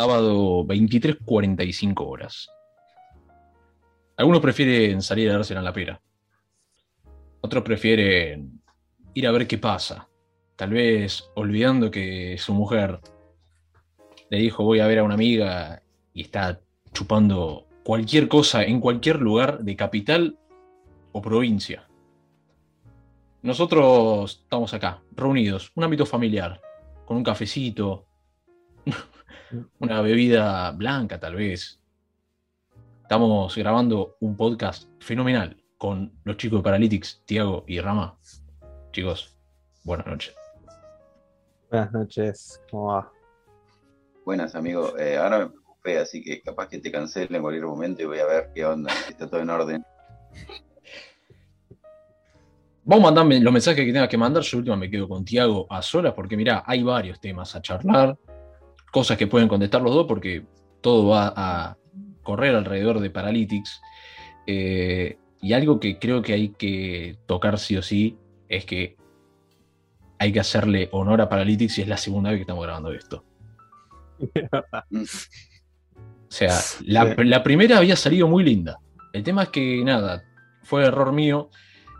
sábado 23.45 horas. Algunos prefieren salir a darse en la pera. Otros prefieren ir a ver qué pasa. Tal vez olvidando que su mujer le dijo voy a ver a una amiga y está chupando cualquier cosa en cualquier lugar de capital o provincia. Nosotros estamos acá, reunidos, un ámbito familiar, con un cafecito, una bebida blanca tal vez. Estamos grabando un podcast fenomenal con los chicos de Paralytics, Tiago y Rama. Chicos, buenas noches. Buenas noches, ¿cómo va? Buenas, amigo. Eh, ahora me preocupé, así que capaz que te cancele en cualquier momento y voy a ver qué onda, si está todo en orden. Vamos a mandarme los mensajes que tengas que mandar. Yo última me quedo con Tiago a solas porque, mira, hay varios temas a charlar, cosas que pueden contestar los dos porque todo va a correr alrededor de Paralytics. Eh, y algo que creo que hay que tocar sí o sí es que hay que hacerle honor a Paralytics y es la segunda vez que estamos grabando esto. O sea, la, la primera había salido muy linda. El tema es que, nada, fue error mío.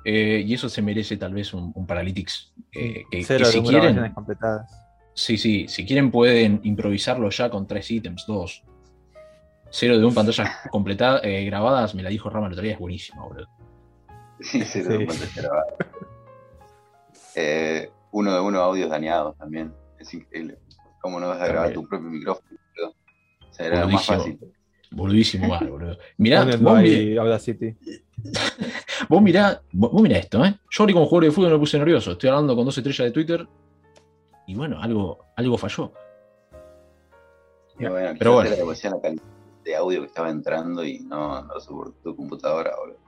Eh, y eso se merece tal vez un, un Paralytics eh, que, Cero que si quieren, completadas. Sí, sí, si quieren pueden improvisarlo ya con tres ítems, dos. Cero de un pantalla completada, eh, grabadas, me la dijo Rama el otro día, es buenísimo, boludo. Sí, sí, Sí. no puede ser grabado. Eh, uno de uno audios dañados también. Es increíble. ¿Cómo no vas a grabar tu propio micrófono? boludo? O sea, era lo más fácil. Boludísimo mal, boludo. Mirá, vos, ahí, mirá, Audacity. vos mirá, vos mirá esto, ¿eh? Yo ahorita como jugador de fútbol me puse nervioso. Estoy hablando con dos estrellas de Twitter y bueno, algo, algo falló. Y bueno, Pero Pero bueno. la calidad de audio que estaba entrando y no, no soportó tu computadora, boludo.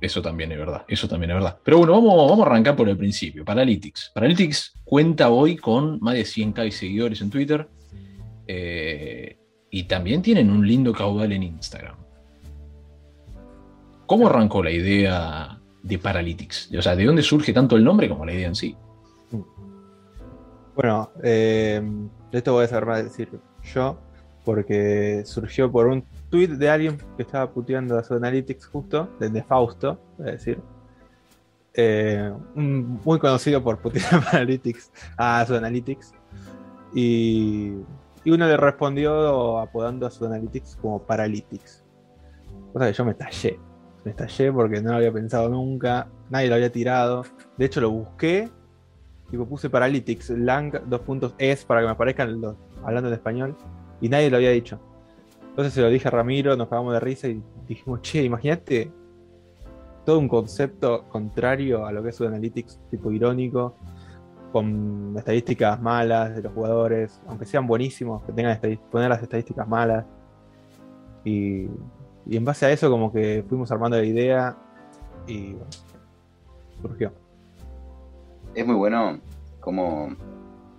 Eso también es verdad, eso también es verdad. Pero bueno, vamos, vamos a arrancar por el principio. Paralytics. Paralytics cuenta hoy con más de 100k seguidores en Twitter. eh, y también tienen un lindo caudal en Instagram. ¿Cómo arrancó la idea de Paralytics? O sea, ¿de dónde surge tanto el nombre como la idea en sí? Bueno, eh, esto voy a saber más decir yo, porque surgió por un tweet de alguien que estaba puteando a su Analytics justo, de, de Fausto, voy a decir. Eh, muy conocido por putear a Analytics, a su Analytics. Y, y uno le respondió apodando a su Analytics como Paralytics. Cosa que yo me estallé. Me estallé porque no lo había pensado nunca, nadie lo había tirado. De hecho, lo busqué Tipo, puse Paralytics, lang, dos es para que me aparezcan los hablando en español. Y nadie lo había dicho. Entonces se lo dije a Ramiro, nos cagamos de risa y dijimos, che, imagínate todo un concepto contrario a lo que es un Analytics, tipo irónico, con estadísticas malas de los jugadores, aunque sean buenísimos, que tengan poner las estadísticas malas. Y, y en base a eso como que fuimos armando la idea y bueno, surgió. Es muy bueno cómo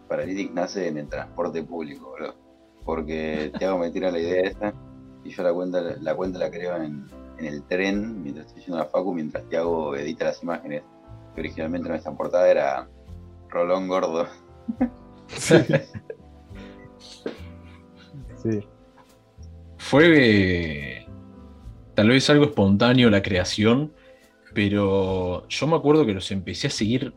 Paralytic nace en el transporte público, boludo. Porque Tiago me tira la idea esta y yo la cuenta la, cuenta la creo en, en el tren mientras estoy yendo a la facu, mientras Tiago edita las imágenes. Que originalmente nuestra portada era Rolón Gordo. Sí. Fue eh, tal vez algo espontáneo la creación, pero yo me acuerdo que los empecé a seguir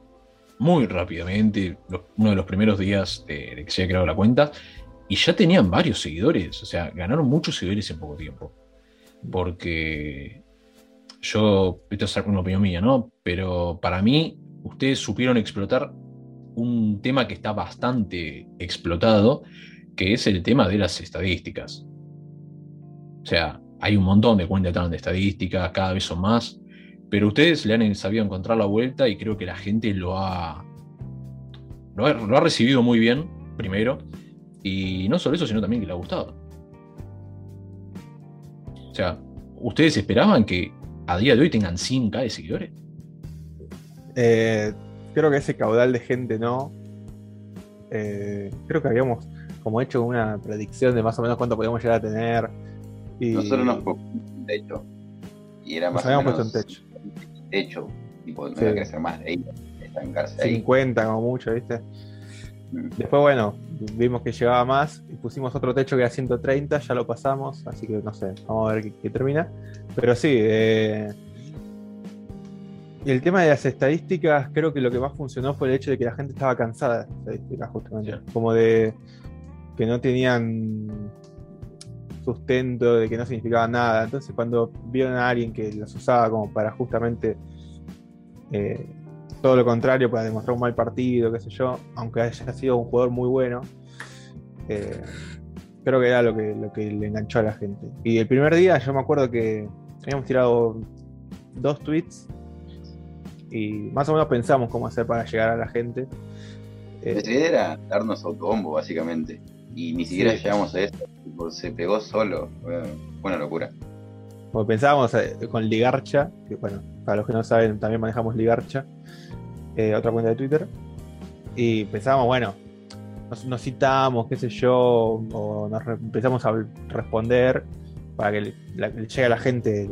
muy rápidamente, uno de los primeros días de, que se había creado la cuenta, y ya tenían varios seguidores, o sea, ganaron muchos seguidores en poco tiempo. Porque yo, esto es una opinión mía, ¿no? Pero para mí, ustedes supieron explotar un tema que está bastante explotado, que es el tema de las estadísticas. O sea, hay un montón de cuentas de estadísticas, cada vez son más, pero ustedes le han sabido encontrar la vuelta y creo que la gente lo ha, lo ha, lo ha recibido muy bien, primero, y no solo eso, sino también que le ha gustado. O sea, ¿ustedes esperaban que a día de hoy tengan 100k de seguidores? Eh, creo que ese caudal de gente no. Eh, creo que habíamos como hecho una predicción de más o menos cuánto podíamos llegar a tener. Y Nosotros nos pusimos un techo. Y era nos más o habíamos menos puesto un techo. Techo. Tipo, no Sí. iba a crecer más de ahí, estancarse ahí. 50 como mucho, ¿viste? Después, bueno, vimos que llegaba más y pusimos otro techo que era 130, ya lo pasamos, así que no sé, vamos a ver qué, termina. Pero sí, eh, y el tema de las estadísticas, creo que lo que más funcionó fue el hecho de que la gente estaba cansada de las estadísticas, justamente. Como de que no tenían sustento, de que no significaban nada. Entonces, cuando vieron a alguien que las usaba como para justamente eh, todo lo contrario, para demostrar un mal partido, qué sé yo, aunque haya sido un jugador muy bueno, eh, creo que era lo que, lo que le enganchó a la gente. Y el primer día yo me acuerdo que habíamos tirado dos tweets y más o menos pensamos cómo hacer para llegar a la gente. Nuestra idea era darnos autobombo, básicamente. Y ni siquiera llegamos a eso. Se pegó solo. Fue una locura. Como pensábamos eh, con Ligarcha, que bueno, para los que no saben, también manejamos Ligarcha, eh, otra cuenta de Twitter. Y pensábamos, bueno, nos, citamos, qué sé yo, o nos empezamos a responder para que le, llegue a la gente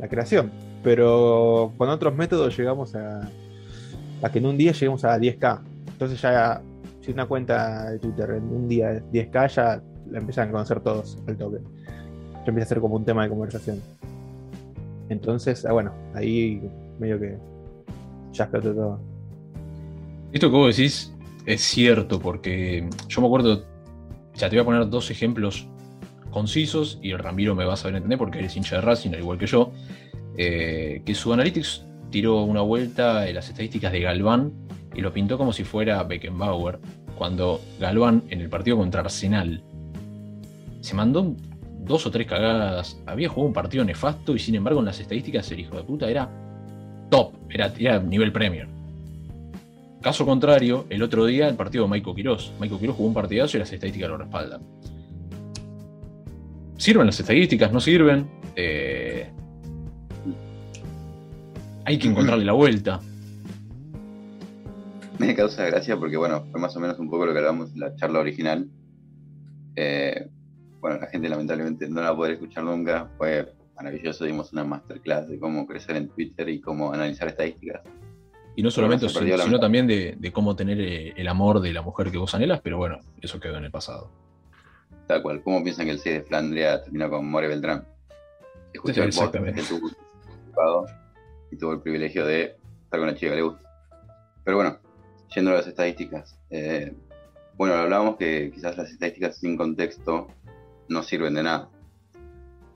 la creación. Pero con otros métodos llegamos a, a que en un día lleguemos a 10k. Entonces ya si una cuenta de Twitter en un día es 10k, ya la empiezan a conocer todos al toque. Ya empieza a ser como un tema de conversación. Entonces, ah, bueno, ahí medio que ya explotó todo. Esto que vos decís es cierto, porque yo me acuerdo, ya te voy a poner dos ejemplos concisos y el Ramiro me va a saber entender porque eres hincha de Racing, al igual que yo, eh, que su Analytics tiró una vuelta en las estadísticas de Galván y lo pintó como si fuera Beckenbauer, cuando Galván en el partido contra Arsenal se mandó dos o tres cagadas, había jugado un partido nefasto y sin embargo en las estadísticas el hijo de puta era top, era, nivel Premier. Caso contrario, el otro día el partido de Maiko Quiroz. Maiko Quiroz jugó un partidazo y las estadísticas lo respaldan. ¿Sirven las estadísticas? ¿No sirven? Eh, hay que encontrarle la vuelta me causa gracia porque, bueno, fue más o menos un poco lo que hablamos en la charla original. Eh, bueno, la gente lamentablemente no la va a poder escuchar nunca. Fue maravilloso, dimos una masterclass de cómo crecer en Twitter y cómo analizar estadísticas. Y no solamente eso, sino también de, cómo tener eh, el amor de la mujer que vos anhelas, pero bueno, eso quedó en el pasado. Tal cual. ¿Cómo piensan que el 6 de Flandria terminó con More Beltrán? Escuchó Exactamente. y tuvo el privilegio de estar con la chica que le gusta. Pero bueno, yendo a las estadísticas. Eh, bueno, hablábamos que quizás las estadísticas sin contexto no sirven de nada.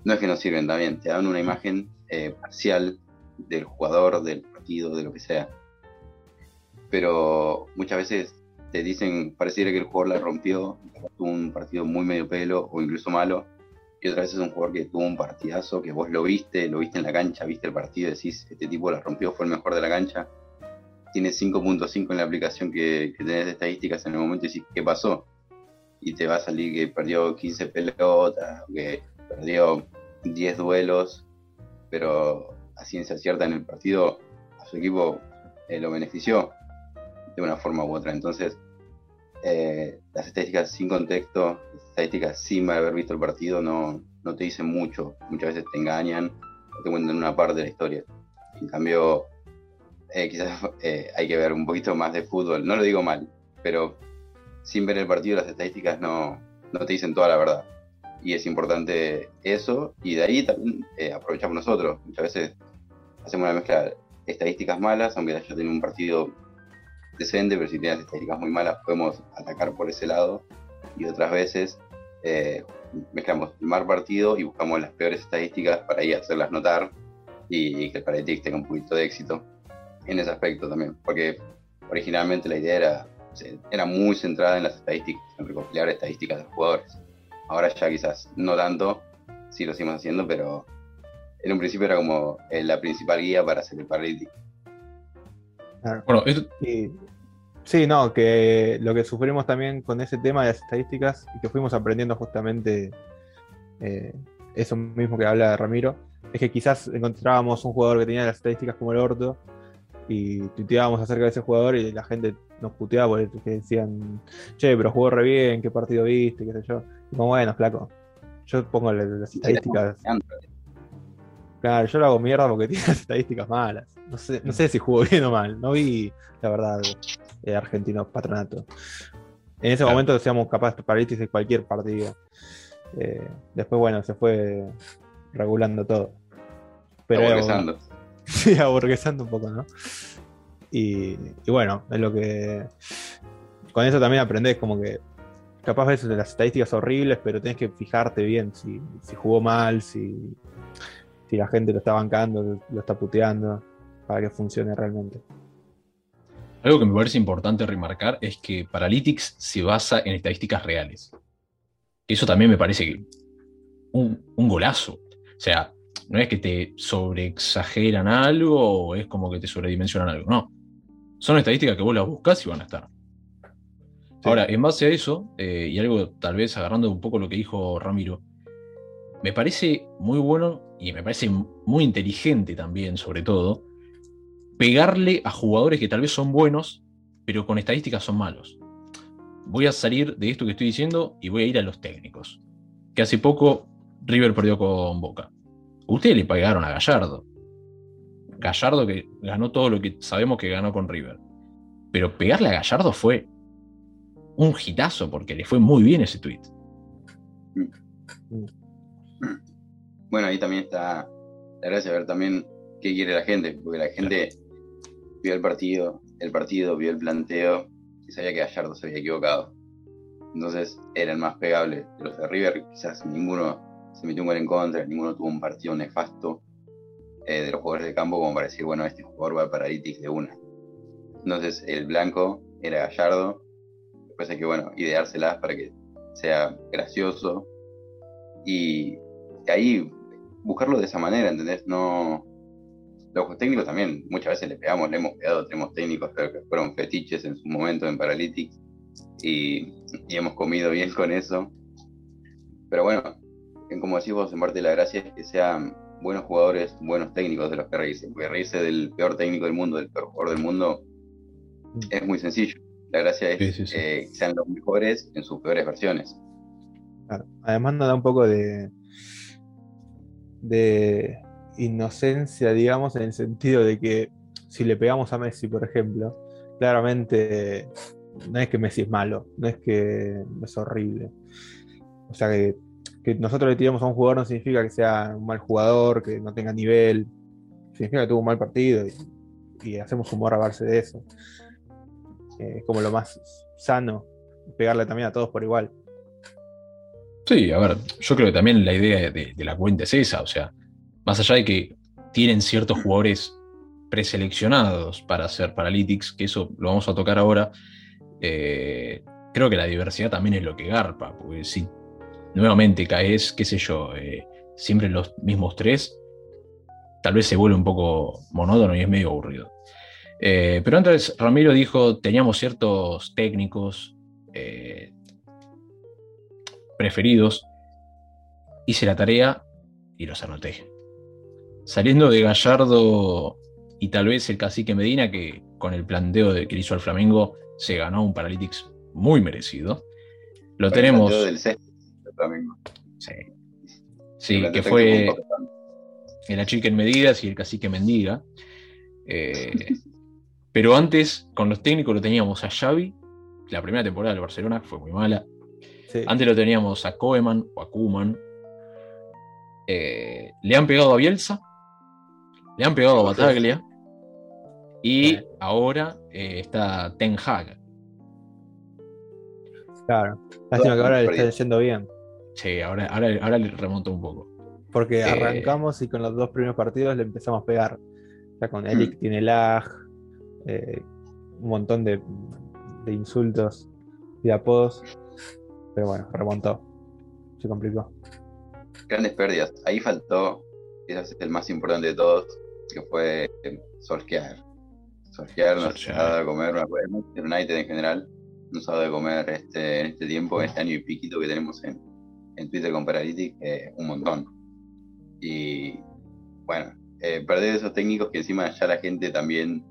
No es que no sirven también, te dan una imagen eh, parcial del jugador, del partido, de lo que sea. Pero muchas veces te dicen, pareciera que el jugador la rompió, tuvo un partido muy medio pelo o incluso malo, y otras veces es un jugador que tuvo un partidazo, que vos lo viste, lo viste en la cancha, viste el partido, decís, este tipo la rompió, fue el mejor de la cancha, tiene 5.5 en la aplicación que, tenés de estadísticas en el momento y decís, ¿qué pasó? Y te va a salir que perdió 15 pelotas, que perdió 10 duelos, pero a ciencia cierta en el partido a su equipo eh, lo benefició de una forma u otra. Entonces, eh, las estadísticas sin contexto, las estadísticas sin haber visto el partido, no, no te dicen mucho. Muchas veces te engañan te cuentan una parte de la historia. En cambio, eh, quizás eh, hay que ver un poquito más de fútbol. No lo digo mal, pero sin ver el partido las estadísticas no, te dicen toda la verdad. Y es importante eso, y de ahí también eh, aprovechamos nosotros. Muchas veces hacemos una mezcla de estadísticas malas, aunque haya tenido un partido decente, pero si tienes estadísticas muy malas podemos atacar por ese lado. Y otras veces mezclamos el mal partido y buscamos las peores estadísticas para ahí hacerlas notar y, que el Paralytics tenga un poquito de éxito en ese aspecto también, porque originalmente la idea era, era muy centrada en las estadísticas, en recopilar estadísticas de los jugadores. Ahora ya quizás no tanto, sí lo seguimos haciendo, pero en un principio era como eh, la principal guía para hacer el paralytic. Bueno, sí, no, que lo que sufrimos también con ese tema de las estadísticas y que fuimos aprendiendo justamente eh, eso mismo que habla Ramiro, es que quizás encontrábamos un jugador que tenía las estadísticas como el orto y tuiteábamos acerca de ese jugador y la gente nos puteaba porque decían, che, pero jugó re bien, qué partido viste, qué sé yo. Y como, bueno, flaco, yo pongo las, estadísticas. Claro, yo lo hago mierda porque tiene las estadísticas malas. No sé, no sé si jugó bien o mal, no vi, la verdad, eh, argentino patronato. En ese Claro. momento decíamos capaz parálisis de cualquier partido. Eh, después, bueno, se fue regulando todo. Pero. Sí, aburguesando un poco, ¿no? Y, bueno, es lo que. Con eso también aprendés, como que. Capaz ves las estadísticas horribles, pero tenés que fijarte bien si, si jugó mal, si, si la gente lo está bancando, lo está puteando, para que funcione realmente. Algo que me parece importante remarcar es que Paralytics se basa en estadísticas reales. Eso también me parece un, un golazo. O sea, no es que te sobreexageran algo o es como que te sobredimensionan algo. No. Son estadísticas que vos las buscás y van a estar. Ahora, en base a eso, eh, y algo tal vez agarrando un poco lo que dijo Ramiro, me parece muy bueno y me parece muy inteligente también, sobre todo, pegarle a jugadores que tal vez son buenos, pero con estadísticas son malos. Voy a salir de esto que estoy diciendo y voy a ir a los técnicos. Que hace poco River perdió con Boca. Ustedes le pegaron a Gallardo. Gallardo que ganó todo lo que sabemos que ganó con River. Pero pegarle a Gallardo fue un hitazo porque le fue muy bien ese tweet. Bueno, ahí también está la gracia de ver también qué quiere la gente, porque la gente vio el partido, el partido, vio el planteo y sabía que Gallardo se había equivocado. Entonces era el más pegable de los de River, quizás ninguno se metió un gol en contra, ninguno tuvo un partido nefasto eh, de los jugadores de campo como para decir, bueno, este jugador va a Paralytics de una. Entonces el blanco era Gallardo, después hay que, bueno, ideárselas para que sea gracioso y ahí buscarlo de esa manera, ¿entendés? No. Los técnicos también, muchas veces le pegamos, le hemos pegado, tenemos técnicos que fueron fetiches en su momento en Paralytics y, y hemos comido bien con eso. Pero bueno, en- como decís vos, en parte la gracia es que sean buenos jugadores, buenos técnicos de los que reírse, porque reírse del peor técnico del mundo, del peor jugador del mundo, es muy sencillo. La gracia es Sí, sí, sí. eh, que sean los mejores en sus peores versiones. Claro. Además nos da un poco de, de inocencia, digamos, en el sentido de que si le pegamos a Messi, por ejemplo, claramente no es que Messi es malo, no es que es horrible. O sea, que, que nosotros le tiramos a un jugador no significa que sea un mal jugador, que no tenga nivel, significa que tuvo un mal partido y, hacemos humor a base de eso. Eh, es como lo más sano, pegarle también a todos por igual. Sí, a ver, yo creo que también la idea de, de la cuenta es esa, o sea, más allá de que tienen ciertos jugadores preseleccionados para hacer Paralytics, que eso lo vamos a tocar ahora, eh, creo que la diversidad también es lo que garpa, porque si nuevamente caes, qué sé yo, eh, siempre los mismos tres, tal vez se vuelve un poco monótono y es medio aburrido. Eh, pero antes Ramiro dijo, teníamos ciertos técnicos eh, preferidos, hice la tarea y los anoté. Saliendo de Gallardo y tal vez el cacique Medina, que con el planteo de, que le hizo al Flamengo se ganó un Paralytics muy merecido. Lo tenemos. El del Flamengo. Sí, sí que fue el achique en medidas y el cacique mendiga. Eh, pero antes, con los técnicos lo teníamos a Xavi, la primera temporada del Barcelona fue muy mala. Sí. Antes lo teníamos a Koeman o a Kuman. Eh, le han pegado a Bielsa. Le han pegado a Bataglia. Y Sí. ahora eh, está Ten Hag. Claro. Lástima que ahora le está yendo bien. Sí, ahora, ahora, ahora le remontó un poco. Porque Eh. arrancamos y con los dos primeros partidos le empezamos a pegar. Ya con Elic tiene lag, eh, un montón de, de insultos y de apodos. Pero bueno, remontó. Se complicó. Grandes pérdidas. Ahí faltó, quizás es el más importante de todos, que fue eh, Solskjaer. Solskjaer nos ha dado de comer, United en general, nos ha dado de comer este, en este tiempo, en este año y piquito que tenemos en, en Twitter con Paralytic, eh, un montón. Y bueno, eh, perder esos técnicos que encima ya la gente también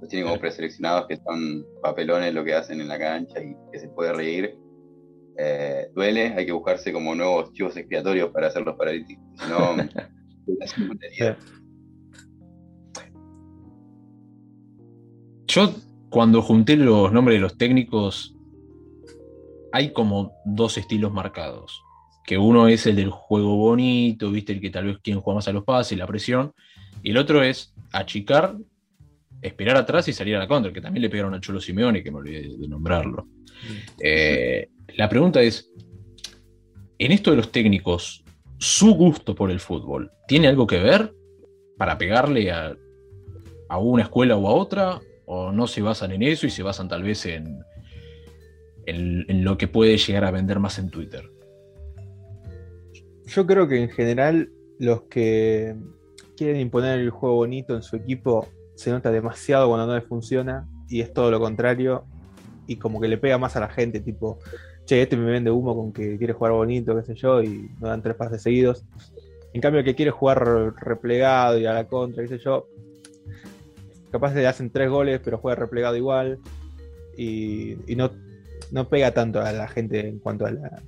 los tiene como preseleccionados, que son papelones lo que hacen en la cancha y que se puede reír. Eh, duele, hay que buscarse como nuevos chivos expiatorios para hacer los paralíticos, si no. Yo, cuando junté los nombres de los técnicos, hay como dos estilos marcados. Que uno es el del juego bonito, viste, el que tal vez quien juega más a los pases, la presión. Y el otro es achicar, esperar atrás y salir a la contra, que también le pegaron a Cholo Simeone, que me olvidé de nombrarlo. Eh, la pregunta es, en esto de los técnicos, ¿su gusto por el fútbol tiene algo que ver para pegarle a, a una escuela u a otra? ¿O no se basan en eso y se basan tal vez en, en, en lo que puede llegar a vender más en Twitter? Yo creo que en general los que quieren imponer el juego bonito en su equipo se nota demasiado cuando no les funciona y es todo lo contrario y como que le pega más a la gente, tipo, che, este me vende humo con que quiere jugar bonito, qué sé yo, y no dan tres pases seguidos. En cambio, el que quiere jugar replegado y a la contra, qué sé yo, capaz le hacen tres goles, pero juega replegado igual y, y no, no pega tanto a la gente en cuanto a la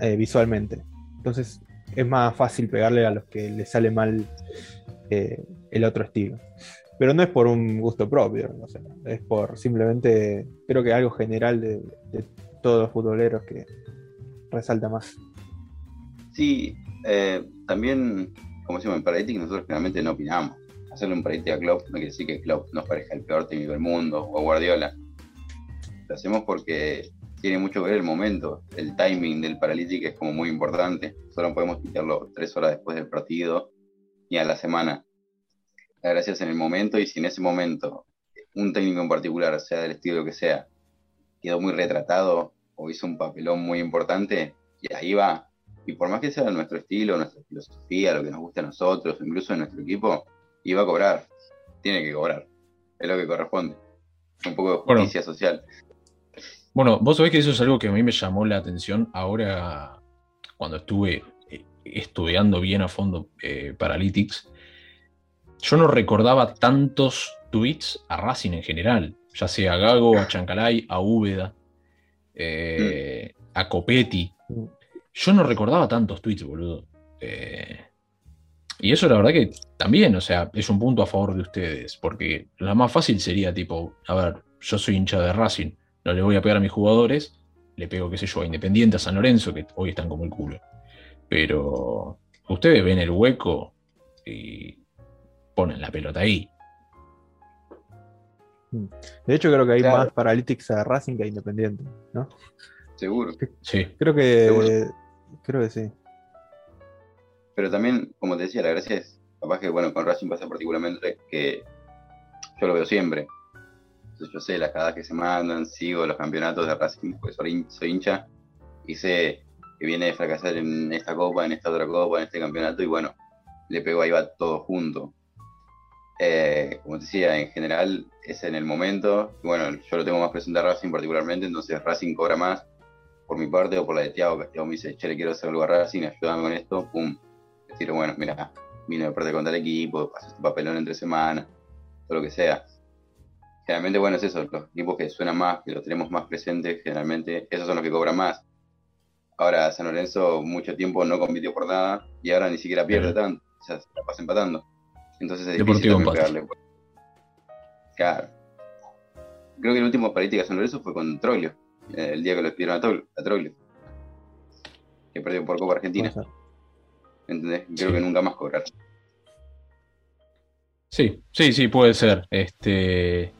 eh, visualmente. Entonces es más fácil pegarle a los que les sale mal eh, el otro estilo. Pero no es por un gusto propio, o sea, es por simplemente, creo que algo general de, todos los futboleros que resalta más. Sí, eh, también, como decimos en Paralytic, nosotros generalmente no opinamos. Hacerle un Paralytic a Klopp no quiere decir que Klopp nos parezca el peor técnico del mundo o Guardiola. Lo hacemos porque tiene mucho que ver el momento. El timing del Paralytic es como muy importante. Solo podemos quitarlo tres horas después del partido y a la semana. La gracia es en el momento y si en ese momento un técnico en particular, sea del estilo que sea, quedó muy retratado o hizo un papelón muy importante, y ahí va. Y por más que sea nuestro estilo, nuestra filosofía, lo que nos gusta a nosotros, incluso en nuestro equipo, iba a cobrar. Tiene que cobrar. Es lo que corresponde. Un poco de justicia Bueno. social. Bueno, vos sabés que eso es algo que a mí me llamó la atención ahora cuando estuve eh, estudiando bien a fondo eh, Paralytics. Yo no recordaba tantos tweets a Racing en general, ya sea a Gago, a Chancalay, a Úbeda, eh, a Copetti. Yo no recordaba tantos tweets, boludo. Eh, y eso la verdad que también, o sea, es un punto a favor de ustedes, porque la más fácil sería tipo, a ver, yo soy hincha de Racing, no le voy a pegar a mis jugadores, le pego, qué sé yo, a Independiente, a San Lorenzo, que hoy están como el culo. Pero ustedes ven el hueco y ponen la pelota ahí. De hecho, creo que hay Claro. más Paralytics a Racing que a Independiente, ¿no? Seguro. Sí, Creo que. Seguro. Creo que sí. Pero también, como te decía, la gracia es, capaz que, bueno, con Racing pasa particularmente que yo lo veo siempre. Yo sé las cagadas que se mandan, sigo los campeonatos de Racing, porque soy, hin- soy hincha, y sé que viene de fracasar en esta copa, en esta otra copa, en este campeonato, y bueno, le pego ahí va todo junto. Eh, como te decía, en general es en el momento, bueno, yo lo tengo más presente a Racing particularmente, entonces Racing cobra más por mi parte o por la de Thiago, que Thiago me dice, che, le quiero hacer algo a Racing, ayúdame con esto, pum, le tiro, bueno, mira, vino de perder contra el equipo, pasó este papelón entre semanas, todo lo que sea. Generalmente, bueno, es eso, los equipos que suenan más, que los tenemos más presentes, generalmente, esos son los que cobran más. Ahora, San Lorenzo mucho tiempo no compitió por nada y ahora ni siquiera pierde Sí. tanto, o sea, se la pasa empatando. Entonces es difícil Deportivo empate. pegarle. Claro. Creo que el último parítica de San Lorenzo fue con Troglio, eh, el día que lo despidieron a, Tol- a Troglio, que perdió por Copa Argentina. ¿Entendés? Creo Sí. que nunca más cobrar. Sí, sí, sí, puede ser. Este.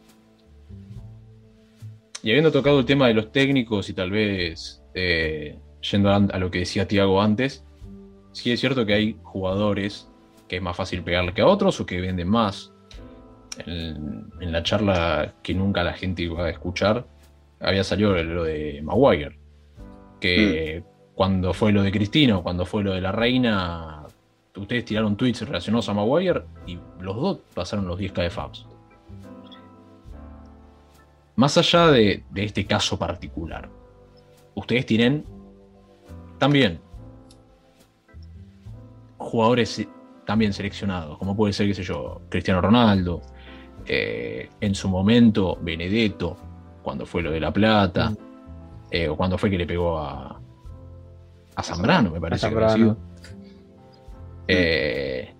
Y habiendo tocado el tema de los técnicos y tal vez eh, yendo a, a lo que decía Tiago antes, sí es cierto que hay jugadores que es más fácil pegarle que a otros o que venden más. En, en la charla que nunca la gente iba a escuchar, había salido lo de Maguire. Que cuando fue lo de Cristina o cuando fue lo de la reina, ustedes tiraron tweets relacionados a Maguire y los dos pasaron los 10k de Fabs. Más allá de, de este caso particular, ustedes tienen también jugadores también seleccionados, como puede ser, qué sé yo, Cristiano Ronaldo, eh, en su momento Benedetto, cuando fue lo de La Plata, Mm. eh, o cuando fue que le pegó a, a Zambrano, me parece que. Eh,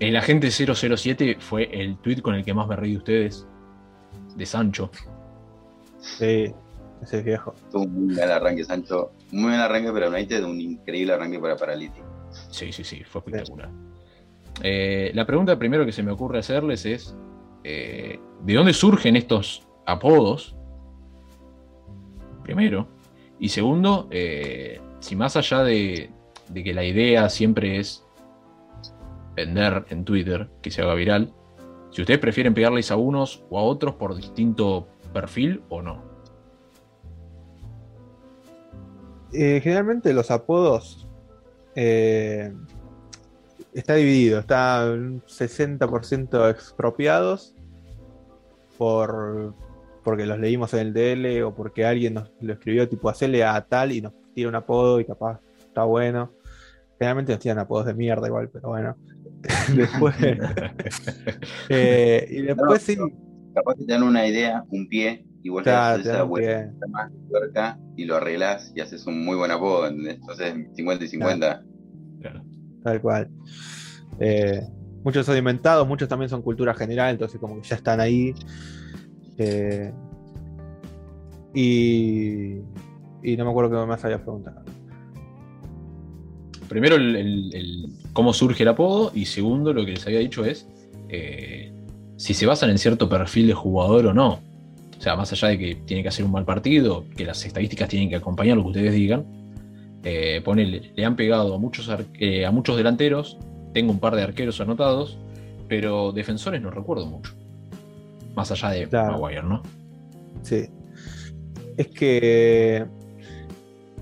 el agente 007 fue el tweet con el que más me reí de ustedes, de Sancho. Sí, ese viejo. Tuvo un muy buen arranque, Sancho. Muy buen arranque para United, un increíble arranque para Paralytic. Sí, sí, sí, fue espectacular. Eh, la pregunta primero que se me ocurre hacerles es, eh, ¿de dónde surgen estos apodos? Primero. Y segundo, eh, si más allá de, de que la idea siempre es vender en Twitter, que se haga viral, si ustedes prefieren pegarles a unos o a otros por distinto perfil o no. Eh, generalmente los apodos eh, está dividido, está un 60% expropiados por porque los leímos en el DL o porque alguien nos lo escribió tipo hacerle a tal y nos tira un apodo y capaz está bueno. Generalmente nos tiran apodos de mierda igual, pero bueno. después eh, y después sí. Capaz que te dan una idea, un pie, igual Claro, te te haces esa vuelta más tuerca y lo arreglas y haces un muy buen apodo. ¿entendés? Entonces 50 y 50. Claro. Tal cual. Eh, muchos son inventados, muchos también son cultura general, entonces como que ya están ahí. Eh, y, y no me acuerdo qué más había preguntado. Primero, el, el- el cómo surge el apodo. Y segundo, lo que les había dicho es eh, si se basan en cierto perfil de jugador o no. O sea, más allá de que tiene que hacer un mal partido, que las estadísticas tienen que acompañar lo que ustedes digan. Eh, ponele, le han pegado a muchos, eh, a muchos delanteros. Tengo un par de arqueros anotados. Pero defensores no recuerdo mucho. Más allá de Claro. Maguire, ¿no? Sí. Es que,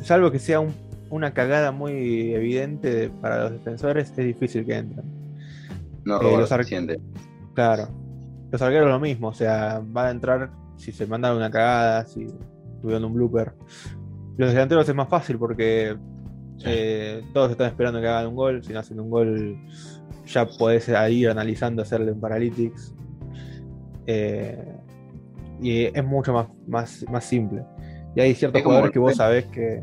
salvo que sea un- una cagada muy evidente de- para los defensores, es difícil que entren. No Eh, roba lo los. Claro. Los arqueros lo mismo, o sea, van a entrar si se mandan una cagada, si tuvieron un blooper. Los delanteros es más fácil porque Sí. eh, todos están esperando que hagan un gol. Si no hacen un gol, ya podés ir analizando, hacerle un paralytics. Eh, y es mucho más, más, más simple. Y hay ciertos jugadores que vos sabés que.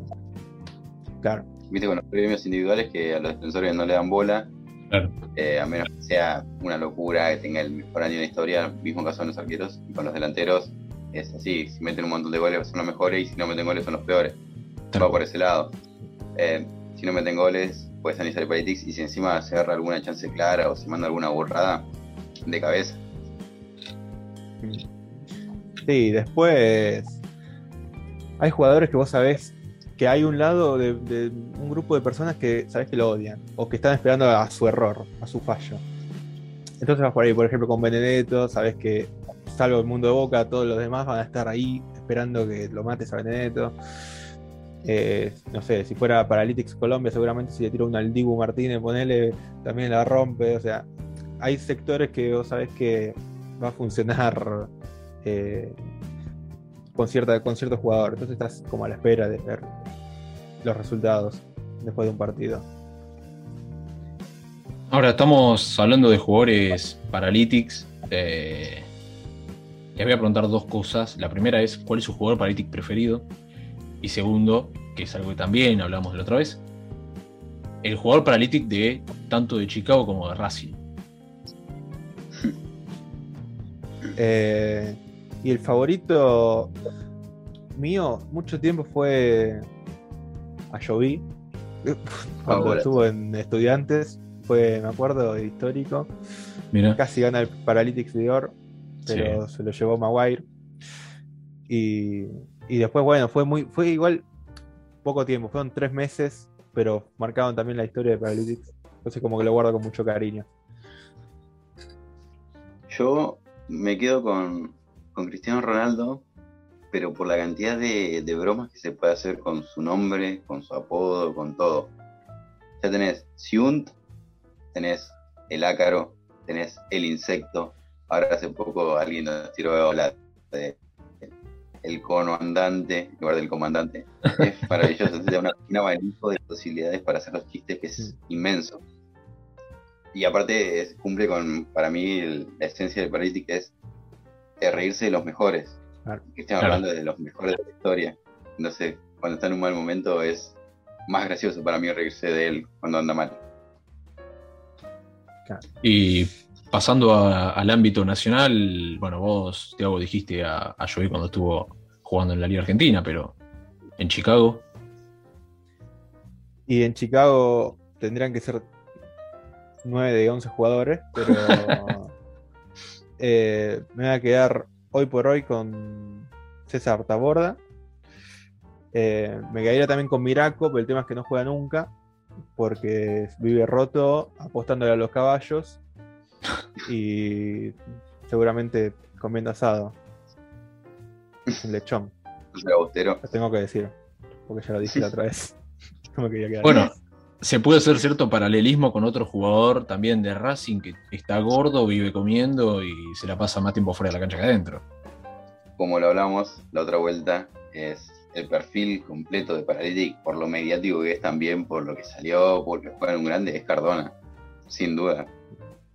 Claro, Viste con los premios individuales que a los defensores no le dan bola, Claro. eh, a menos que sea una locura, que tenga el mejor año de la historia, mismo caso de los arqueros, y con los delanteros es así, si meten un montón de goles son los mejores y si no meten goles son los peores. Va por ese lado. Eh, si no meten goles, puedes analizar el Politics y si encima se agarra alguna chance clara o se manda alguna burrada de cabeza. Sí, después hay jugadores que vos sabés que hay un lado de, un grupo de personas que sabés que lo odian o que están esperando a su error, a su fallo. Entonces vas por ahí, por ejemplo, con Benedetto, sabés que salvo el mundo de Boca, todos los demás van a estar ahí esperando que lo mates a Benedetto. Eh, no sé, si fuera Paralytics Colombia, seguramente si le tira un al Dibu Martínez, ponele, también la rompe. O sea, hay sectores que vos sabés que va a funcionar eh, con, cierta, con cierto jugador. Entonces estás como a la espera de ver los resultados después de un partido. Ahora estamos hablando de jugadores Paralytics. Eh, les voy a preguntar dos cosas. La primera es cuál es su jugador Paralytic preferido. Y segundo, que es algo que también hablamos de la otra vez, el jugador Paralytic de tanto de Chicago como de Racing. Eh, y el favorito mío mucho tiempo fue a Jovi. Cuando Ahora. estuvo en Estudiantes, fue, me acuerdo, histórico. Mira, Casi gana el Paralytics de Or, pero se lo llevó Maguire. Y, y después, bueno, fue muy, fue igual poco tiempo, fueron tres meses, pero marcaron también la historia de Paralytics. Entonces como que lo guardo con mucho cariño. Yo me quedo con, con Cristiano Ronaldo, pero por la cantidad de, de bromas que se puede hacer con su nombre, con su apodo, con todo. Ya tenés Siunt, tenés el ácaro, tenés el insecto. Ahora hace poco alguien nos tiró la de el cono andante en lugar del comandante. Es maravilloso, da una, un abanico de posibilidades para hacer los chistes que es inmenso. Y aparte es- cumple con, para mí, el- la esencia del Paralytic es reírse de los mejores. Claro. Cristiano Claro. hablando de los mejores de la historia. Entonces, cuando está en un mal momento es más gracioso para mí reírse de él cuando anda mal. y pasando a- al ámbito nacional, bueno, vos, Tiago, dijiste a, a Joey cuando estuvo jugando en la Liga Argentina, pero en Chicago. Y en Chicago tendrían que ser 9 de 11 jugadores, pero eh, me voy a quedar hoy por hoy con César Taborda. Eh, me quedaría también con Miraco, pero el tema es que no juega nunca, porque vive roto apostándole a los caballos y seguramente comiendo asado. Un lechón. Lo tengo que decir, porque ya lo dije la otra vez. No me quería quedar. Bueno, se puede hacer cierto paralelismo con otro jugador también de Racing que está gordo, vive comiendo y se la pasa más tiempo fuera de la cancha que adentro. Como lo hablamos la otra vuelta, es el perfil completo de Paralytic, por lo mediático que es también, por lo que salió, porque juega en un grande, es Cardona, sin duda.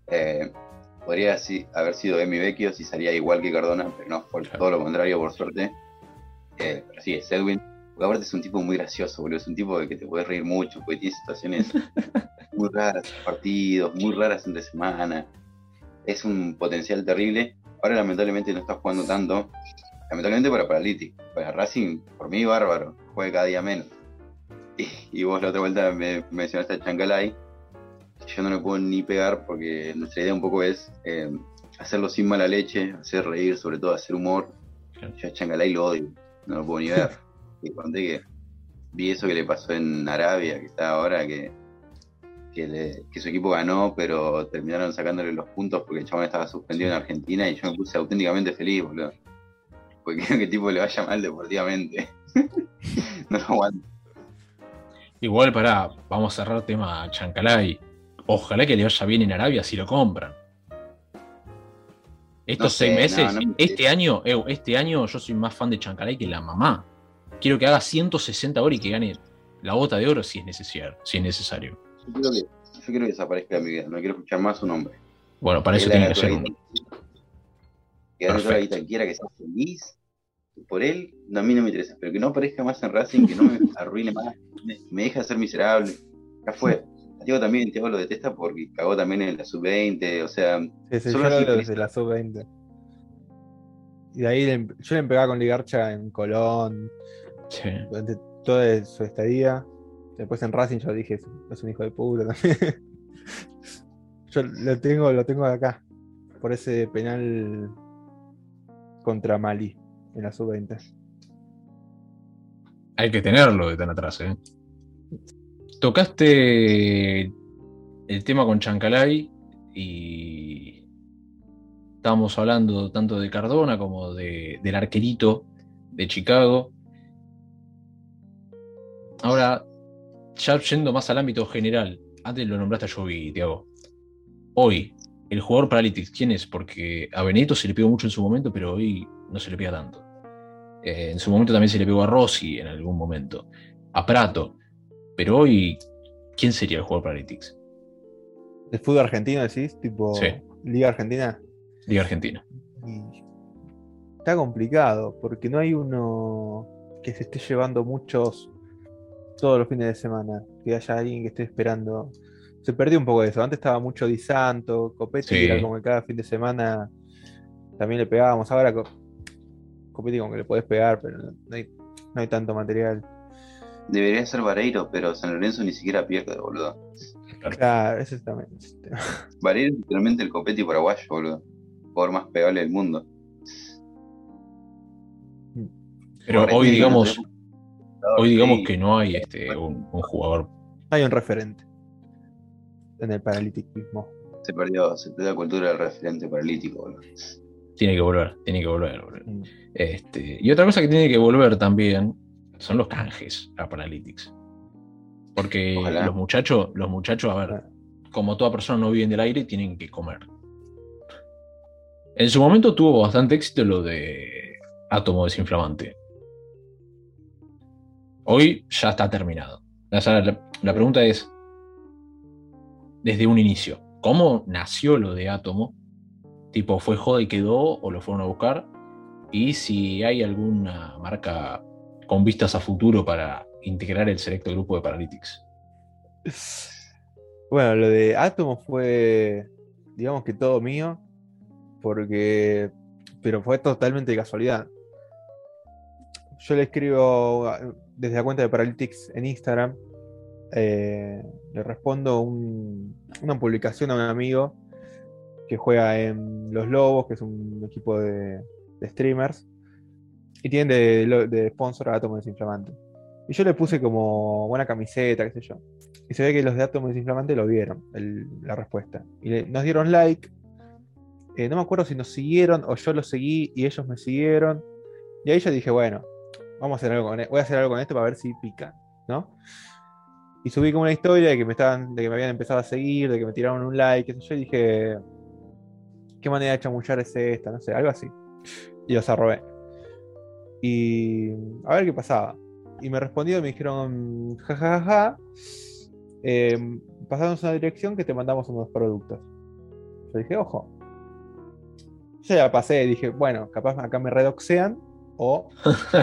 Eh, podría haber sido Emi Vecchio si salía igual que Cardona, pero no, por todo lo contrario, por suerte. Eh, pero sí, es Edwin porque aparte es un tipo muy gracioso, boludo. Es un tipo de que te puedes reír mucho, porque tiene situaciones muy raras, partidos, muy raras entre semana. Es un potencial terrible. Ahora lamentablemente no está jugando tanto. Lamentablemente para Paralytic. Para Racing, por mí, bárbaro. Juega cada día menos. Y, vos la otra vuelta me mencionaste a Chancalay. Yo no le puedo ni pegar porque nuestra idea un poco es eh, hacerlo sin mala leche, hacer reír, sobre todo hacer humor. Yo a Chancalay lo odio, no lo puedo ni ver que conté que vi eso que le pasó en Arabia, que está ahora, que, que, su equipo ganó, pero terminaron sacándole los puntos porque el chabón estaba suspendido en Argentina y yo me puse auténticamente feliz, boludo. Porque quiero que el tipo le vaya mal deportivamente. no lo aguanto. Igual, para vamos a cerrar tema Chancalay. Ojalá que le vaya bien en Arabia si lo compran. Estos seis meses, este año, este año yo soy más fan de Chancalay que la mamá. Quiero que haga 160 horas y que gane la bota de oro si es necesario. Si es necesario. Yo, quiero que, desaparezca de mi vida, no quiero escuchar más su nombre. Bueno, para eso tiene que ser un. Que gane toda la quiera que sea feliz. Por él, a mí no me interesa, pero que no aparezca más en Racing, que no me arruine más, me, me deja ser miserable. Ya fue. Diego también, Diego lo detesta porque cagó también en la sub-20, o sea. Sí, sí, solo yo desde la sub-20. Y de ahí yo le pegaba con Ligarcha en Colón, durante toda su estadía. Después en Racing yo dije, es un hijo de puta también. yo lo tengo, lo tengo acá. Por ese penal contra Mali en la sub-20. Hay que tenerlo de tan atrás, ¿eh? Tocaste el tema con Chancalay y estábamos hablando tanto de Cardona como de, del arquerito de Chicago. Ahora, ya yendo más al ámbito general, antes lo nombraste a Jovi, Tiago. Hoy, el jugador Paralytics, ¿quién es? Porque a Benito se le pegó mucho en su momento, pero hoy no se le pega tanto. Eh, en su momento también se le pegó a Rossi en algún momento, a Prato. Pero hoy, ¿quién sería el jugador Paralytics? ¿El fútbol argentino decís? ¿Tipo Liga Argentina? Liga Argentina. está complicado, porque no hay uno que se esté llevando muchos todos los fines de semana, que haya alguien que esté esperando. Se perdió un poco de eso. Antes estaba mucho Di Santo, Copetti, era como que cada fin de semana también le pegábamos. Ahora Copetti como que le podés pegar, pero no hay, tanto material. Debería ser Vareiro, pero San Lorenzo ni siquiera pierde, boludo. Claro, ese es también. Vareiro es literalmente el Copetti paraguayo, boludo. Por más pegable del mundo. Pero hoy, digamos, Hoy digamos que no hay este, un, jugador. Hay un referente en el paralítico. Se perdió, se perdió la cultura del referente paralítico. Tiene que volver, tiene que volver. Mm. Este, y otra cosa que tiene que volver también son los canjes a Paralytics. Porque los muchachos, los muchachos, a ver, como toda persona no viven del aire, tienen que comer. En su momento tuvo bastante éxito lo de átomo desinflamante. Hoy ya está terminado. La, pregunta es, desde un inicio, ¿cómo nació lo de Átomo? Tipo, ¿fue joda y quedó o lo fueron a buscar? Y si hay alguna marca con vistas a futuro para integrar el selecto grupo de Paralytics. Bueno, lo de Átomo fue, digamos que todo mío, porque, pero fue totalmente casualidad yo le escribo desde la cuenta de Paralytics en Instagram, eh, le respondo un- una publicación a un amigo que juega en Los Lobos, que es un equipo de, streamers, y tienen de, sponsor a Átomo Desinflamante. Y yo le puse como buena camiseta, qué sé yo. Y se ve que los de Átomo Desinflamante lo vieron, la respuesta. Y nos dieron like. Eh, no me acuerdo si nos siguieron o yo los seguí y ellos me siguieron. Y ahí yo dije, bueno, vamos a hacer algo con e- voy a hacer algo con esto para ver si pican, ¿no? Y subí como una historia de que me estaban, de que me habían empezado a seguir, de que me tiraron un like, yo, dije, ¿qué manera de chamullar es esta? No sé, algo así. Y los arrobé. Y a ver qué pasaba. Y me respondieron me dijeron, jajajaja, ja, ja, eh, pasanos una dirección que te mandamos unos productos. Yo dije, ojo. Yo ya pasé dije, bueno, capaz acá me redoxean o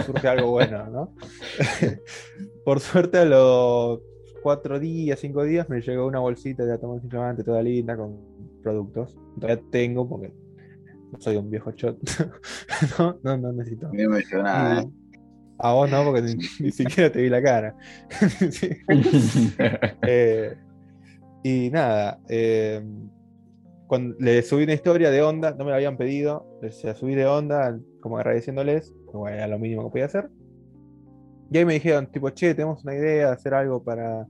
surge algo bueno, ¿no? Por suerte a los cuatro días, cinco días me llegó una bolsita de átomos inflamantes toda linda con productos. Todavía tengo porque no soy un viejo shot. no, no, no necesito. No me nada, ¿eh? A vos no, porque ni, ni siquiera te vi la cara. Eh, y nada, eh, cuando le subí una historia de onda, no me la habían pedido, la subí de onda, como agradeciéndoles, como era lo mínimo que podía hacer. Y ahí me dijeron, tipo, che, tenemos una idea de hacer algo para,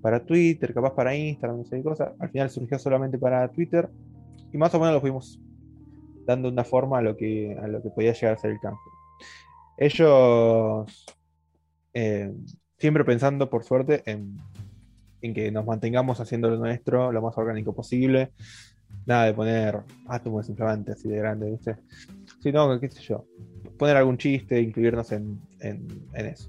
para Twitter, capaz para Instagram, no sé qué cosa. Al final surgió solamente para Twitter. Y más o menos lo fuimos dando una forma a lo que, a lo que podía llegar a ser el cambio. Ellos eh, siempre pensando, por suerte, en, en que nos mantengamos haciendo lo nuestro lo más orgánico posible. Nada de poner átomos desinflamantes así de grande, ¿viste? Sino, qué sé yo, poner algún chiste, incluirnos en, en- eso.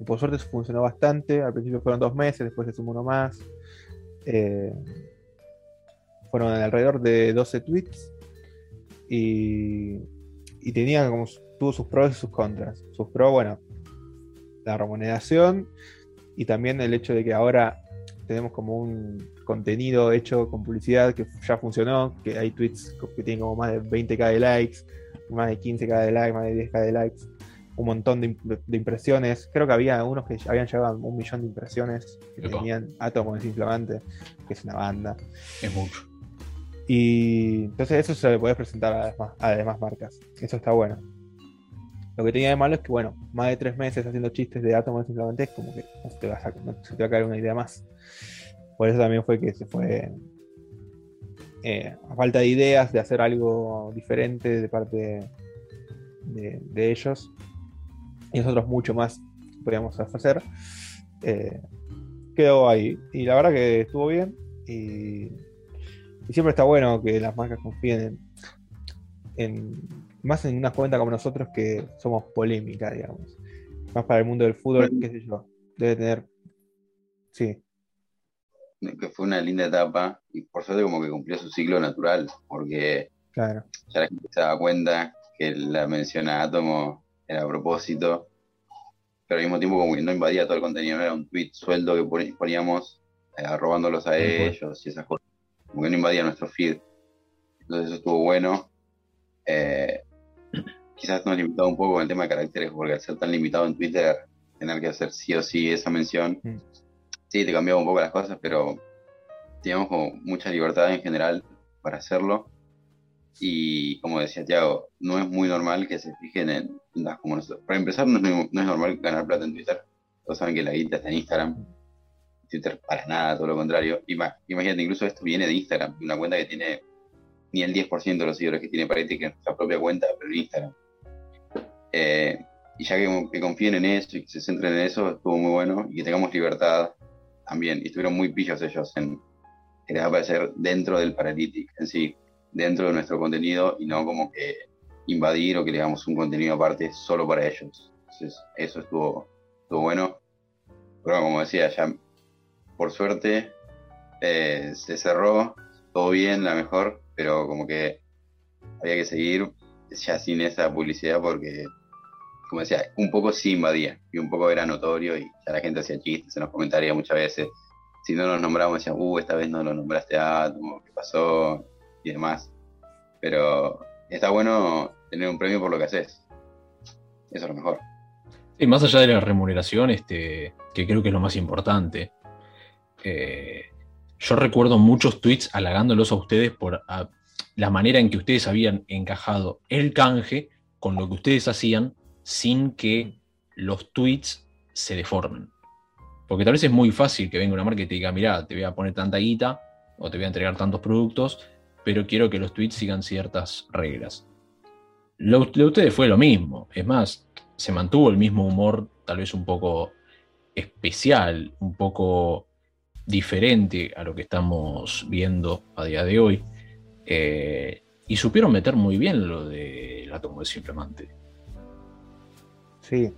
Y por suerte eso funcionó bastante. Al principio fueron dos meses, después se sumó uno más. Eh, fueron alrededor de 12 tweets. Y, y tenían como tuvo sus pros y sus contras. Sus pros, bueno, la remuneración y también el hecho de que ahora tenemos como un contenido hecho con publicidad que ya funcionó, que hay tweets que tienen como más de 20k de likes, más de 15k de likes, más de 10k de likes, un montón de, imp- de impresiones. Creo que había unos que habían llegado a un millón de impresiones que Epa. tenían átomos desinflamante, que es una banda. es mucho. Y entonces eso se le puede presentar a las demás, a las demás marcas. Eso está bueno. Lo que tenía de malo es que, bueno, más de tres meses haciendo chistes de átomos simplemente es como que no se, te va a caer una idea más. Por eso también fue que se fue eh, a falta de ideas de hacer algo diferente de parte de, ellos. Y nosotros mucho más podíamos hacer. eh, quedó ahí. Y la verdad que estuvo bien. Y siempre está bueno que las marcas confíen en, en- más en una cuenta como nosotros que somos polémica, digamos. Más para el mundo del fútbol, qué sé yo. Debe tener. Sí, que fue una linda etapa y por suerte como que cumplió su ciclo natural, porque claro. ya la gente se daba cuenta que la mención a Átomo era a propósito, pero al mismo tiempo como que no invadía todo el contenido, no era un tweet sueldo que poníamos eh, robándolos a ellos y esas cosas, como que no invadía nuestro feed. Entonces eso estuvo bueno. Eh, quizás nos limitaba un poco con el tema de caracteres, porque al ser tan limitado en Twitter, tener que hacer sí o sí esa mención, Mm. sí, te cambiaba un poco las cosas, pero teníamos como mucha libertad en general para hacerlo. Y como decía Tiago, no es muy normal que se fijen en las como nosotros. Para empezar, no es, no es normal ganar plata en Twitter. Todos saben que la guita está en Instagram. Twitter para nada, todo lo contrario. Y más, imagínate, incluso esto viene de Instagram, de una cuenta que tiene ni el 10% de los seguidores que tiene Paretti, que es nuestra propia cuenta, pero en Instagram. Eh, y ya que, que confíen en eso y que se centren en eso, estuvo muy bueno. Y que tengamos libertad también. Y estuvieron muy pillos ellos en querer aparecer dentro del Paralytic en sí, dentro de nuestro contenido y no como que invadir o que le hagamos un contenido aparte solo para ellos. Entonces, eso estuvo, estuvo bueno. Pero como decía, ya por suerte eh, se cerró, todo bien, la mejor, pero como que había que seguir ya sin esa publicidad porque, como decía, un poco sí invadía y un poco era notorio y ya la gente hacía chistes en los comentarios muchas veces. Si no nos nombramos, decían, uh, esta vez no lo nombraste a Átomo, ¿qué pasó? Y demás. Pero está bueno tener un premio por lo que haces. Eso es lo mejor. Y más allá de la remuneración, este, que creo que es lo más importante, eh, yo recuerdo muchos tweets halagándolos a ustedes por la manera en que ustedes habían encajado el canje con lo que ustedes hacían sin que los tweets se deformen. Porque tal vez es muy fácil que venga una marca y te diga, mira, te voy a poner tanta guita o te voy a entregar tantos productos, pero quiero que los tweets sigan ciertas reglas. Lo, de ustedes fue lo mismo. Es más, se mantuvo el mismo humor, tal vez un poco especial, un poco diferente a lo que estamos viendo a día de hoy. Eh, y supieron meter muy bien lo del átomo de simplemente. Sí.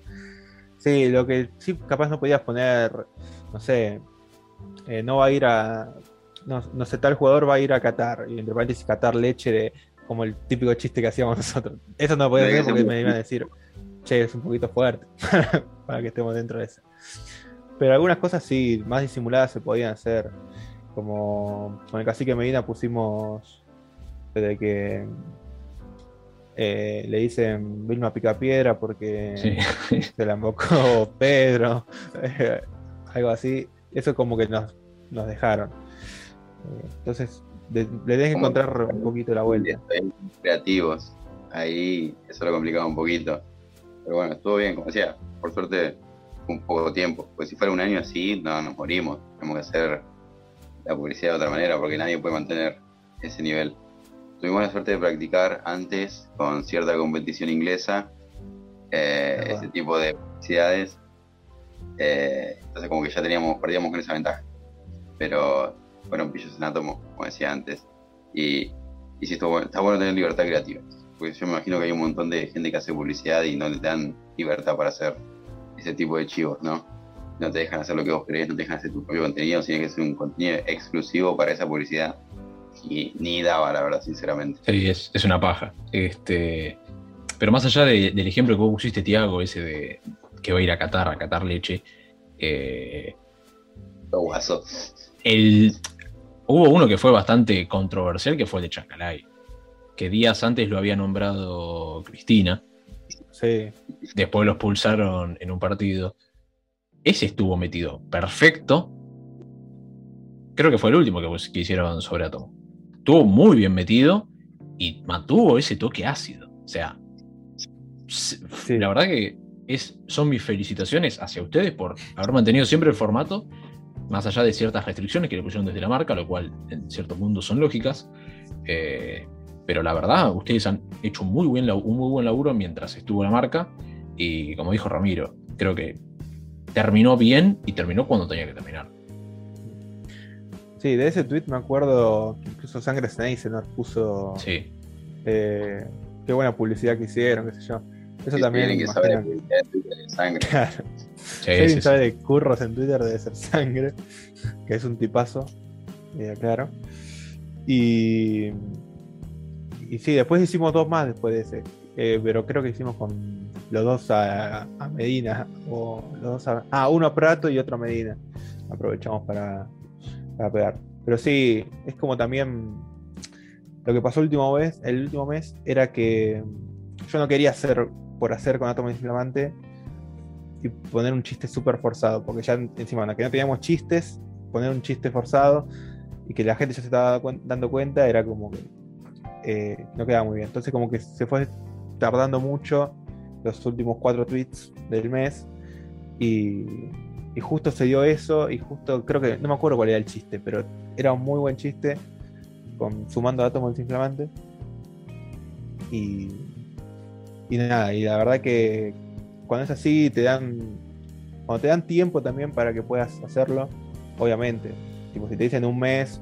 Sí, lo que sí capaz no podías poner, no sé, eh, no va a ir a, no, sé, tal jugador va a ir a Qatar, y entre paréntesis Qatar leche de, como el típico chiste que hacíamos nosotros. Eso no podía ser porque me iban a decir, che, es un poquito fuerte para que estemos dentro de eso. Pero algunas cosas sí, más disimuladas se podían hacer. Como con el cacique Medina pusimos de que eh, le dicen Vilma Picapiedra porque se la embocó Pedro, algo así. Eso como que nos, dejaron. Eh, entonces, le deben encontrar un poquito la vuelta. Creativos, ahí eso lo complicaba un poquito. Pero bueno, estuvo bien, como decía, por suerte un poco tiempo. Pues si fuera un año así, no, nos morimos. Tenemos que hacer la publicidad de otra manera porque nadie puede mantener ese nivel. Tuvimos la suerte de practicar antes con cierta competición inglesa eh, ese tipo de publicidades. Eh, entonces como que ya teníamos, perdíamos con esa ventaja. Pero fueron pillos en átomo, como decía antes. Y, y sí, está bueno, está bueno tener libertad creativa. Porque yo me imagino que hay un montón de gente que hace publicidad y no te dan libertad para hacer ese tipo de chivos, ¿no? No te dejan hacer lo que vos querés, no te dejan hacer tu propio contenido, tiene que ser un contenido exclusivo para esa publicidad. Y ni daba, la verdad, sinceramente. Sí, es, es una paja. Este, pero más allá del ejemplo que vos pusiste, Tiago, ese de que va a ir a Qatar, a Qatar leche. Eh, guaso. El, hubo uno que fue bastante controversial, que fue el de Chancalay. Que días antes lo había nombrado Cristina. Después los pulsaron en un partido. Ese estuvo metido perfecto. Creo que fue el último que, hicieron sobre Atomo. Estuvo muy bien metido y mantuvo ese toque ácido. O sea, la verdad que es, son mis felicitaciones hacia ustedes por haber mantenido siempre el formato, más allá de ciertas restricciones que le pusieron desde la marca, lo cual en cierto mundo son lógicas. Eh, pero la verdad, ustedes han hecho muy, buen, un muy buen laburo mientras estuvo la marca. Y como dijo Ramiro, creo que terminó bien y terminó cuando tenía que terminar. Sí, de ese tweet me acuerdo que incluso Sangre Snake se nos puso. Sí. Eh, qué buena publicidad que hicieron, qué sé yo. Eso también. Tienen que saber de sangre. Claro. Sí, sabe de curros en Twitter debe ser sangre, que es un tipazo, claro. Y y sí, después hicimos dos más después de ese. Eh, pero creo que hicimos con los dos a, Medina. O los dos ah, uno a Prato y otro a Medina. Aprovechamos para, pegar. Pero sí, es como también. Lo que pasó el último mes, el último mes era que yo no quería hacer por hacer con átomo inflamante y poner un chiste súper forzado. Porque ya encima, que no teníamos chistes, poner un chiste forzado y que la gente ya se estaba dando cuenta era como que eh, no quedaba muy bien. Entonces como que se fue tardando mucho los últimos cuatro tweets del mes y, justo se dio eso y justo creo que, no me acuerdo cuál era el chiste, pero era un muy buen chiste con, sumando átomos desinflamantes y, y nada, y la verdad que cuando es así te dan, cuando te dan tiempo también para que puedas hacerlo, obviamente, tipo si te dicen un mes,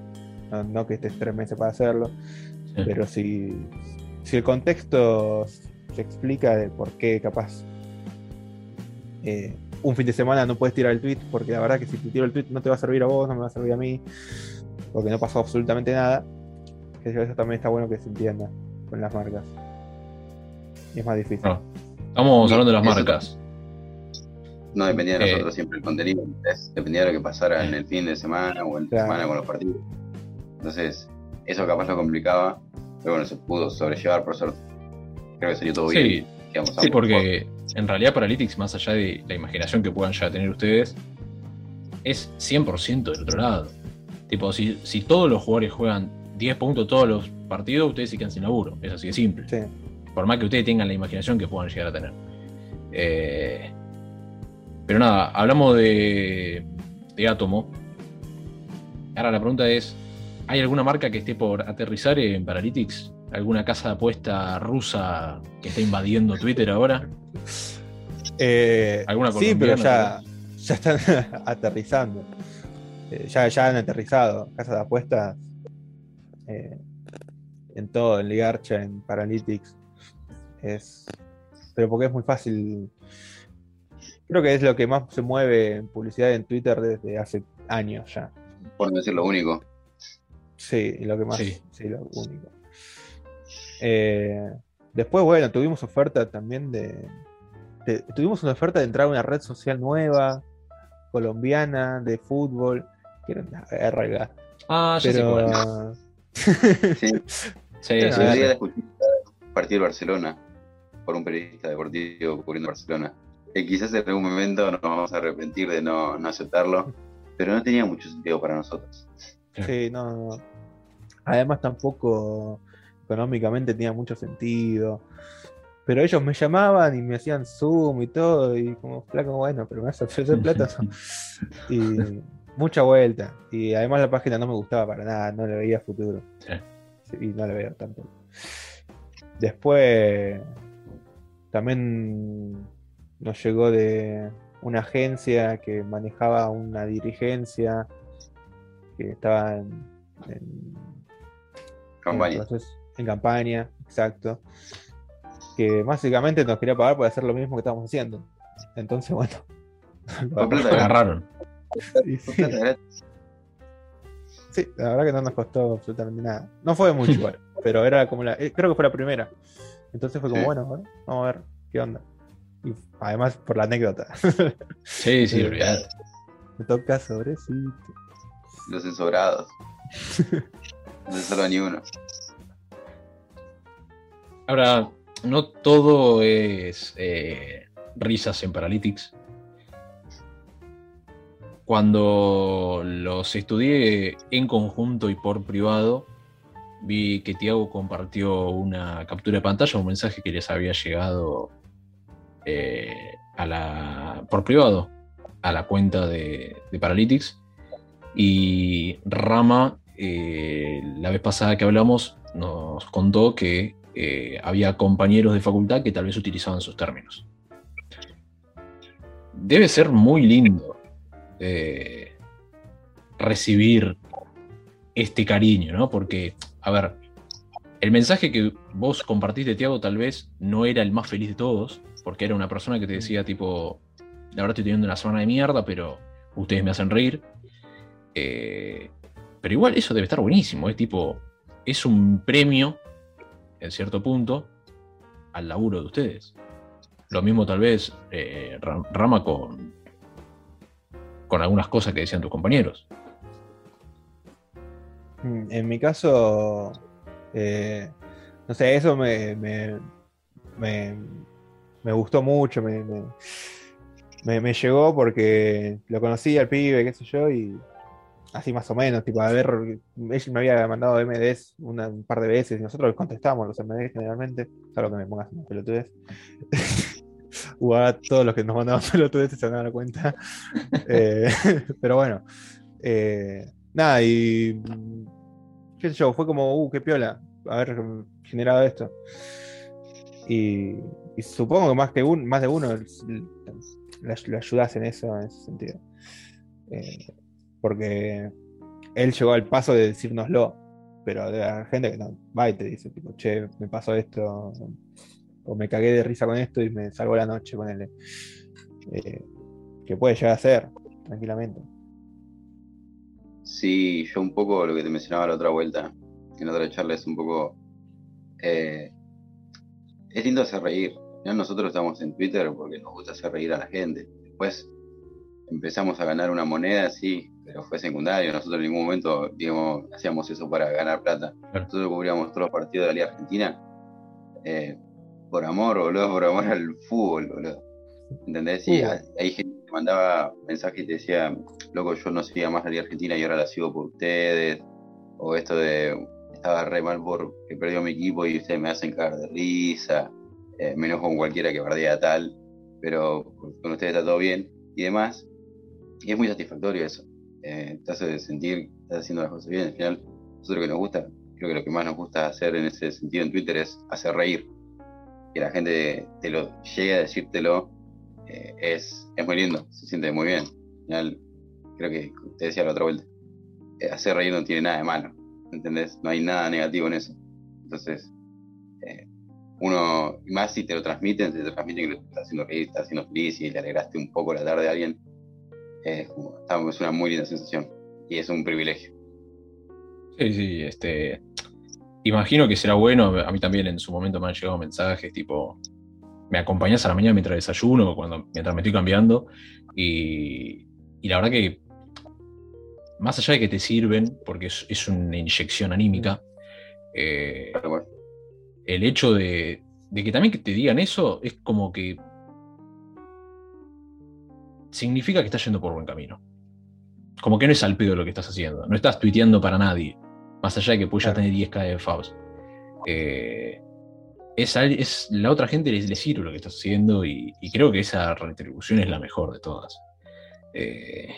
no, no que estés tres meses para hacerlo, pero si, si el contexto se explica de por qué capaz eh, un fin de semana no puedes tirar el tweet, porque la verdad que si te tiro el tweet no te va a servir a vos, no me va a servir a mí, porque no pasó absolutamente nada, que eso también está bueno que se entienda con las marcas. Y es más difícil. Estamos hablando de las marcas. No dependía de eh. nosotros siempre el contenido, dependía de lo que pasara en el fin de semana o en la semana con los partidos. Entonces, eso capaz lo complicaba, pero bueno, se pudo sobrellevar por suerte. Creo que salió todo bien. Sí, porque en realidad Paralytics, más allá de la imaginación que puedan ya tener ustedes, es 100% del otro lado. Tipo, si, si todos los jugadores juegan 10 puntos todos los partidos, ustedes se quedan sin laburo. Es así de simple. Sí. Por más que ustedes tengan la imaginación que puedan llegar a tener. Eh, pero nada, hablamos de, de Atomo. Ahora la pregunta es: ¿hay alguna marca que esté por aterrizar en Paralytics? ¿Alguna casa de apuesta rusa que está invadiendo Twitter ahora? Eh, ¿Alguna sí, pero ya, ya están aterrizando. Eh, ya, ya han aterrizado. Casas de apuestas eh, en todo, en Ligarcha, en Paralytics. Es, pero porque es muy fácil. Creo que es lo que más se mueve en publicidad en Twitter desde hace años ya. Por no decir lo único. Sí, lo que más. Sí. Sí, lo único. Eh, después, bueno, tuvimos oferta también de, de- Tuvimos una oferta de entrar a una red social nueva, colombiana, de fútbol, que era una verga. Ah, ya sé cuál. Pero. Sí, Sí, Sí, sí, escuché un partido de Barcelona por un periodista deportivo cubriendo Barcelona. Que quizás en algún momento nos vamos a arrepentir de no, no aceptarlo, pero no tenía mucho sentido para nosotros. Sí, no, no. Además, tampoco económicamente tenía mucho sentido. Pero ellos me llamaban y me hacían Zoom y todo, y como flaco, bueno, pero me vas a ofrecer plata. Y mucha vuelta. Y además la página no me gustaba para nada, no le veía futuro. Sí. Y no le veo tanto. Después también nos llegó de una agencia que manejaba una dirigencia que estaba en, en- en proceso- en campaña, exacto. Que básicamente nos quería pagar por hacer lo mismo que estábamos haciendo. Entonces, bueno. Gratis. Agarraron. Sí, gratis. sí, la verdad que no nos costó absolutamente nada. No fue mucho igual, pero era como la. eh, Creo que fue la primera. Entonces fue como, Sí. bueno, bueno, vamos a ver qué onda. Y además por la anécdota. Sí, sí, Eh, olvidate. Me toca sobrecito. Los ensobrados. No se salva ni uno. Ahora, no todo es eh, risas en Paralytics. Cuando los estudié en conjunto y por privado, vi que Tiago compartió una captura de pantalla, un mensaje que les había llegado eh, a la, por privado a la cuenta de, de Paralytics. Y Rama, eh, la vez pasada que hablamos, nos contó que eh, había compañeros de facultad que tal vez utilizaban sus términos. Debe ser muy lindo eh, recibir este cariño, ¿no? Porque, a ver, el mensaje que vos compartiste, Tiago, tal vez no era el más feliz de todos, porque era una persona que te decía, tipo, la verdad estoy teniendo una semana de mierda, pero ustedes me hacen reír. Eh, pero igual eso debe estar buenísimo, es tipo, es un premio, en cierto punto, al laburo de ustedes. Lo mismo tal vez eh, Ra- Rama con, con algunas cosas que decían tus compañeros. Mm, En mi caso, eh, no sé, eso me, me, me, me gustó mucho, me llegó porque lo conocí al pibe, qué sé yo, y así más o menos, tipo, a ver, él me había mandado MDs una- un par de veces y nosotros contestamos los MDs generalmente, salvo que me pongas una pelotudez. O a todos los que nos mandaban pelotudeces se a dar cuenta. Eh, pero bueno, eh, nada, y qué sé yo, fue como, uh, qué piola haber generado esto. Y, y supongo que más que un, más de uno le ayudas en eso, en ese sentido. Eh, porque él llegó al paso de decírnoslo, pero de la gente que no va y te dice, tipo, che, me pasó esto, o me cagué de risa con esto y me salvó la noche con él. que puede llegar a ser, tranquilamente. Sí, yo un poco lo que te mencionaba la otra vuelta, en otra charla, es un poco. eh, es lindo hacer reír. ¿no? Nosotros estamos en Twitter porque nos gusta hacer reír a la gente. Después empezamos a ganar una moneda, sí, pero fue secundario. Nosotros en ningún momento, digamos, hacíamos eso para ganar plata. Nosotros cubríamos todos los partidos de la Liga Argentina eh, por amor, boludo, por amor al fútbol, boludo. ¿Entendés? Y Uh. hay- gente que mandaba mensajes y te decía, loco, yo no seguía más la Liga Argentina y ahora la sigo por ustedes. O esto de, estaba re mal porque perdió mi equipo y ustedes me hacen cagar de risa. Eh, me enojo con cualquiera que bardea tal, pero con ustedes está todo bien y demás. Y es muy satisfactorio eso. Eh, te hace sentir estás haciendo las cosas bien. Al final, nosotros que nos gusta, creo que lo que más nos gusta hacer en ese sentido en Twitter es hacer reír. Que la gente te lo llegue a decírtelo eh, es, es muy lindo, se siente muy bien. Al final, creo que te decía la otra vuelta, eh, hacer reír no tiene nada de malo, ¿entendés? No hay nada negativo en eso. Entonces, eh, uno, más si te lo transmiten, te transmiten que lo estás haciendo reír, estás haciendo feliz y le alegraste un poco la tarde a alguien, es, está- es una muy linda sensación y es un privilegio. Sí, sí, este. Imagino que será bueno. A mí también en su momento me han llegado mensajes tipo. Me acompañas a la mañana mientras desayuno, cuando, mientras me estoy cambiando. Y, y la verdad que. Más allá de que te sirven, porque es, es una inyección anímica, eh, bueno, el hecho de, de que también que te digan eso es como que. Significa que estás yendo por buen camino. Como que no es al pedo lo que estás haciendo. No estás tuiteando para nadie. Más allá de que puedes ya Claro. tener 10k de Faust. Eh, es, es- la otra gente le, le sirve lo que estás haciendo y, y creo que esa retribución es la mejor de todas. Eh,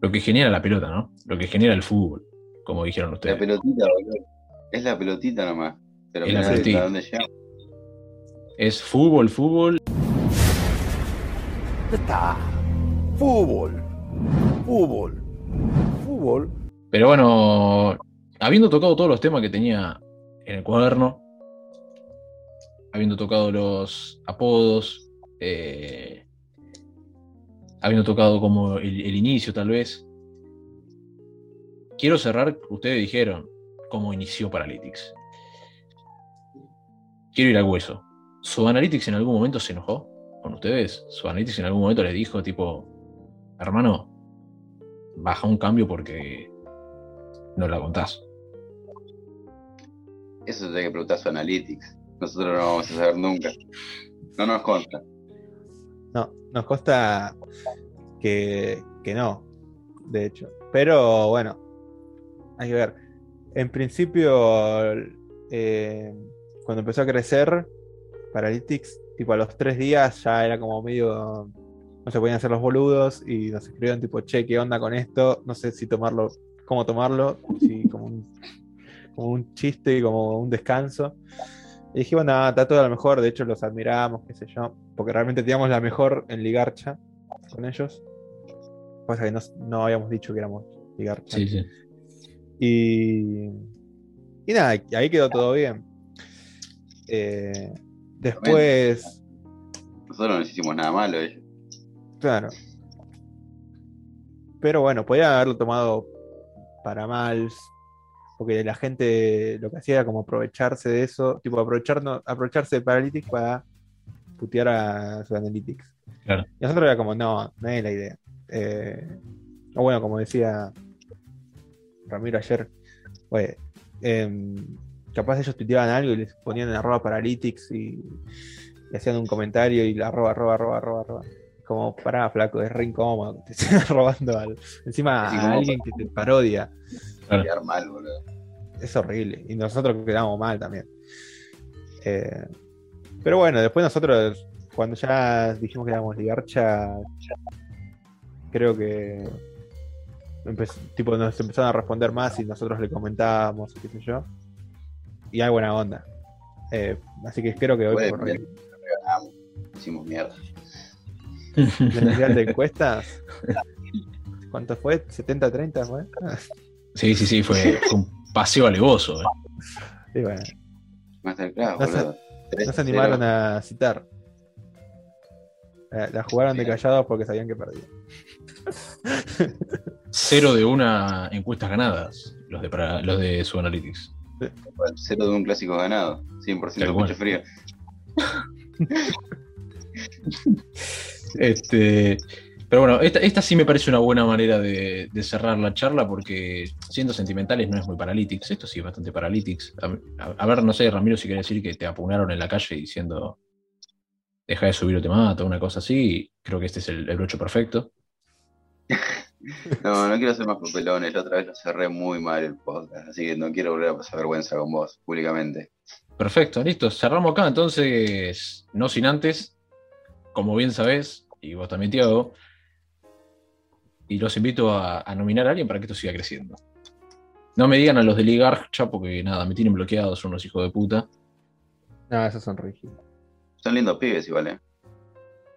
lo que genera la pelota, ¿no? Lo que genera el fútbol, como dijeron la ustedes. pelotita, boludo. Es la pelotita nomás. Pero Es la pelotita. hasta dónde llega. Es fútbol, fútbol. Está. Fútbol. Fútbol. Fútbol. Pero bueno, habiendo tocado todos los temas que tenía en el cuaderno, habiendo tocado los apodos, eh, habiendo tocado como el, el inicio tal vez, quiero cerrar, ustedes dijeron, cómo inició Paralytics. Quiero ir al hueso. ¿Su Analytics en algún momento se enojó con ustedes? ¿Su Analytics en algún momento les dijo tipo, hermano, baja un cambio porque no la contás? Eso tiene que preguntar su Analytics. Nosotros no vamos a saber nunca. No nos consta. No, nos consta que, que no, de hecho. Pero bueno, hay que ver. En principio, eh, cuando empezó a crecer, Paralytics, tipo a los tres días ya era como medio. No se podían hacer los boludos y nos escribían tipo, che, ¿qué onda con esto? No sé si tomarlo, cómo tomarlo, si como un, como un chiste y como un descanso. Y dijimos, nada, está todo a lo mejor, de hecho los admiramos, qué sé yo, porque realmente teníamos la mejor en Ligarcha con ellos. Cosa que no, no habíamos dicho que éramos Ligarcha. Sí, sí. Y, y nada, ahí quedó todo bien. Eh, después, Nosotros no les hicimos nada malo. ellos. claro. Pero bueno, podían haberlo tomado para mal, porque la gente lo que hacía era como aprovecharse de eso, tipo aprovecharnos, aprovecharse de Paralytics para putear a su Analytics. Claro. Y nosotros era como, no, no es la idea. Eh, o bueno, como decía Ramiro ayer, oye, capaz ellos tuiteaban algo y les ponían en arroba Paralytics y, y hacían un comentario y la arroba, arroba, arroba, arroba, arroba. Como, pará, flaco, es re incómodo que te estén robando al, encima a alguien que te parodia. Claro. Quedar mal, boludo. Es horrible. Y nosotros quedamos mal también. Eh, pero bueno, después nosotros, cuando ya dijimos que éramos Ligarcha, creo que empe- tipo, nos empezaron a responder más y nosotros le comentábamos, qué sé yo. Y hay buena onda. Eh, así que espero que hoy Puede por bien, ganamos. Hicimos mierda. mundial de encuestas. ¿Cuánto fue? ¿70-30 fue? Sí, sí, sí, fue, fue un paseo alevoso. eh. Sí, bueno. Masterclass, No se- boludo. No se animaron a citar. Eh, La jugaron de callados porque sabían que perdían. Cero de una encuestas ganadas, los de, para, los de su Analytics. Cero de un clásico ganado. 100% Tal cual. pecho frío. Este, pero bueno, esta, esta sí me parece una buena manera de, de cerrar la charla porque siendo sentimentales no es muy Paralytics. Esto sí es bastante Paralytics. A, a- a ver, no sé, Ramiro, si quiere decir que te apunaron en la calle diciendo deja de subir o te mata, una cosa así. Creo que este es el, el broche perfecto. No, no quiero hacer más papelones. La otra vez lo cerré muy mal el podcast, así que no quiero volver a pasar vergüenza con vos públicamente. Perfecto, listo. Cerramos acá. Entonces, no sin antes, como bien sabés, y vos también, Tiago, y los invito a, a nominar a alguien para que esto siga creciendo. No me digan a los de Ligarcha porque nada, me tienen bloqueado, son unos hijos de puta. No, esos son rígidos. Son lindos pibes igual, ¿eh?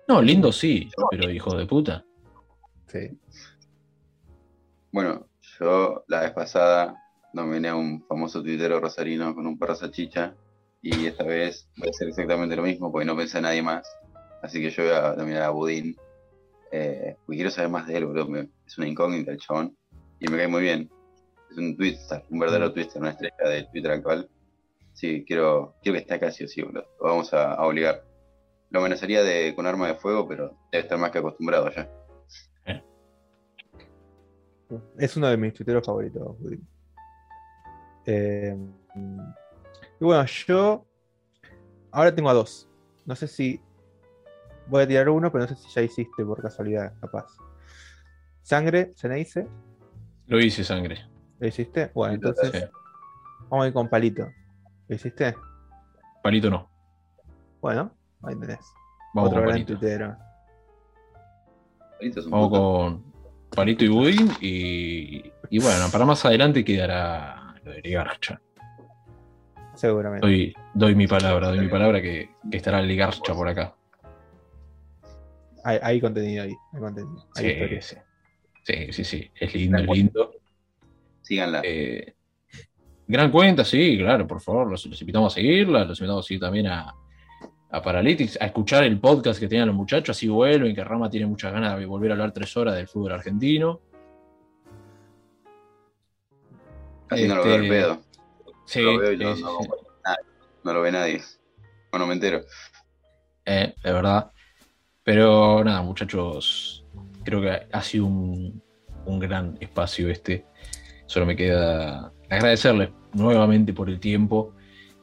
No, lindo sí, pero hijos de puta. Sí. Bueno, yo la vez pasada nominé a un famoso tuitero rosarino con un perro salchicha y esta vez voy a hacer exactamente lo mismo porque no pensé en nadie más. Así que yo voy a nominar a Budín. Eh, porque quiero saber más de él, bro. Es una incógnita el chabón y me cae muy bien. Es un twister, un verdadero twister, una estrella del Twitter actual. Sí, quiero, quiero que esté acá sí o sí, bro. Lo vamos a, a obligar. Lo amenazaría de, con arma de fuego, pero debe estar más que acostumbrado ya. Es uno de mis tuiteros favoritos. Eh, y bueno, yo ahora tengo a dos. No sé si voy a tirar uno, pero no sé si ya hiciste por casualidad, capaz. Sangre, se me dice. Lo hice sangre. ¿Lo hiciste? Bueno, entonces Sí. vamos a ir con Palito. ¿Lo hiciste? Palito no. Bueno, ahí tenés. Vamos Otro con gran Palito. tuitero. Ahorita es un Vamos con Palito y Budín. Y, y bueno, para más adelante quedará lo de Ligarcha. Seguramente. Doy, doy mi palabra, doy mi palabra que, que estará Ligarcha por acá. Hay, hay contenido ahí. Hay contenido. Hay Sí, historia. sí. Sí, sí, sí. Es lindo, es lindo. Síganla. Eh, gran cuenta, sí, claro, por favor. Los, los invitamos a seguirla, los invitamos a seguir también a, a Paralytics, a escuchar el podcast que tenían los muchachos, así vuelven, que Rama tiene muchas ganas de volver a hablar tres horas del fútbol argentino. Casi no lo veo este, el pedo. Sí, lo veo y no, sí, no, sí, no lo ve nadie. O no me entero. Eh, de verdad. Pero nada, muchachos, creo que ha sido un, un gran espacio este. Solo me queda agradecerles nuevamente por el tiempo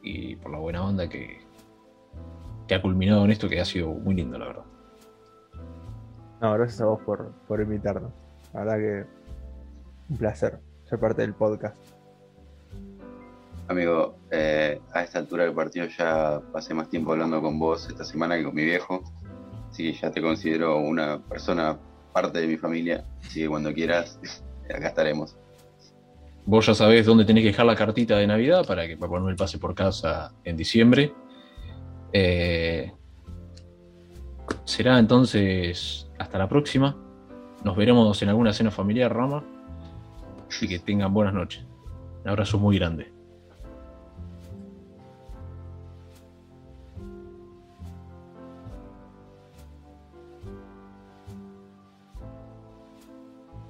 y por la buena onda que, que ha culminado en esto, que ha sido muy lindo, la verdad. No, gracias a vos por, por invitarnos. La verdad que un placer ser parte del podcast. Amigo, eh, a esta altura del partido ya pasé más tiempo hablando con vos esta semana que con mi viejo. Así que ya te considero una persona parte de mi familia. Así que cuando quieras, acá estaremos. Vos ya sabés dónde tenés que dejar la cartita de Navidad para que Papá Noel pase por casa en diciembre. Eh, será entonces hasta la próxima. Nos veremos en alguna cena familiar, Rama. Y que tengan buenas noches. Un abrazo muy grande.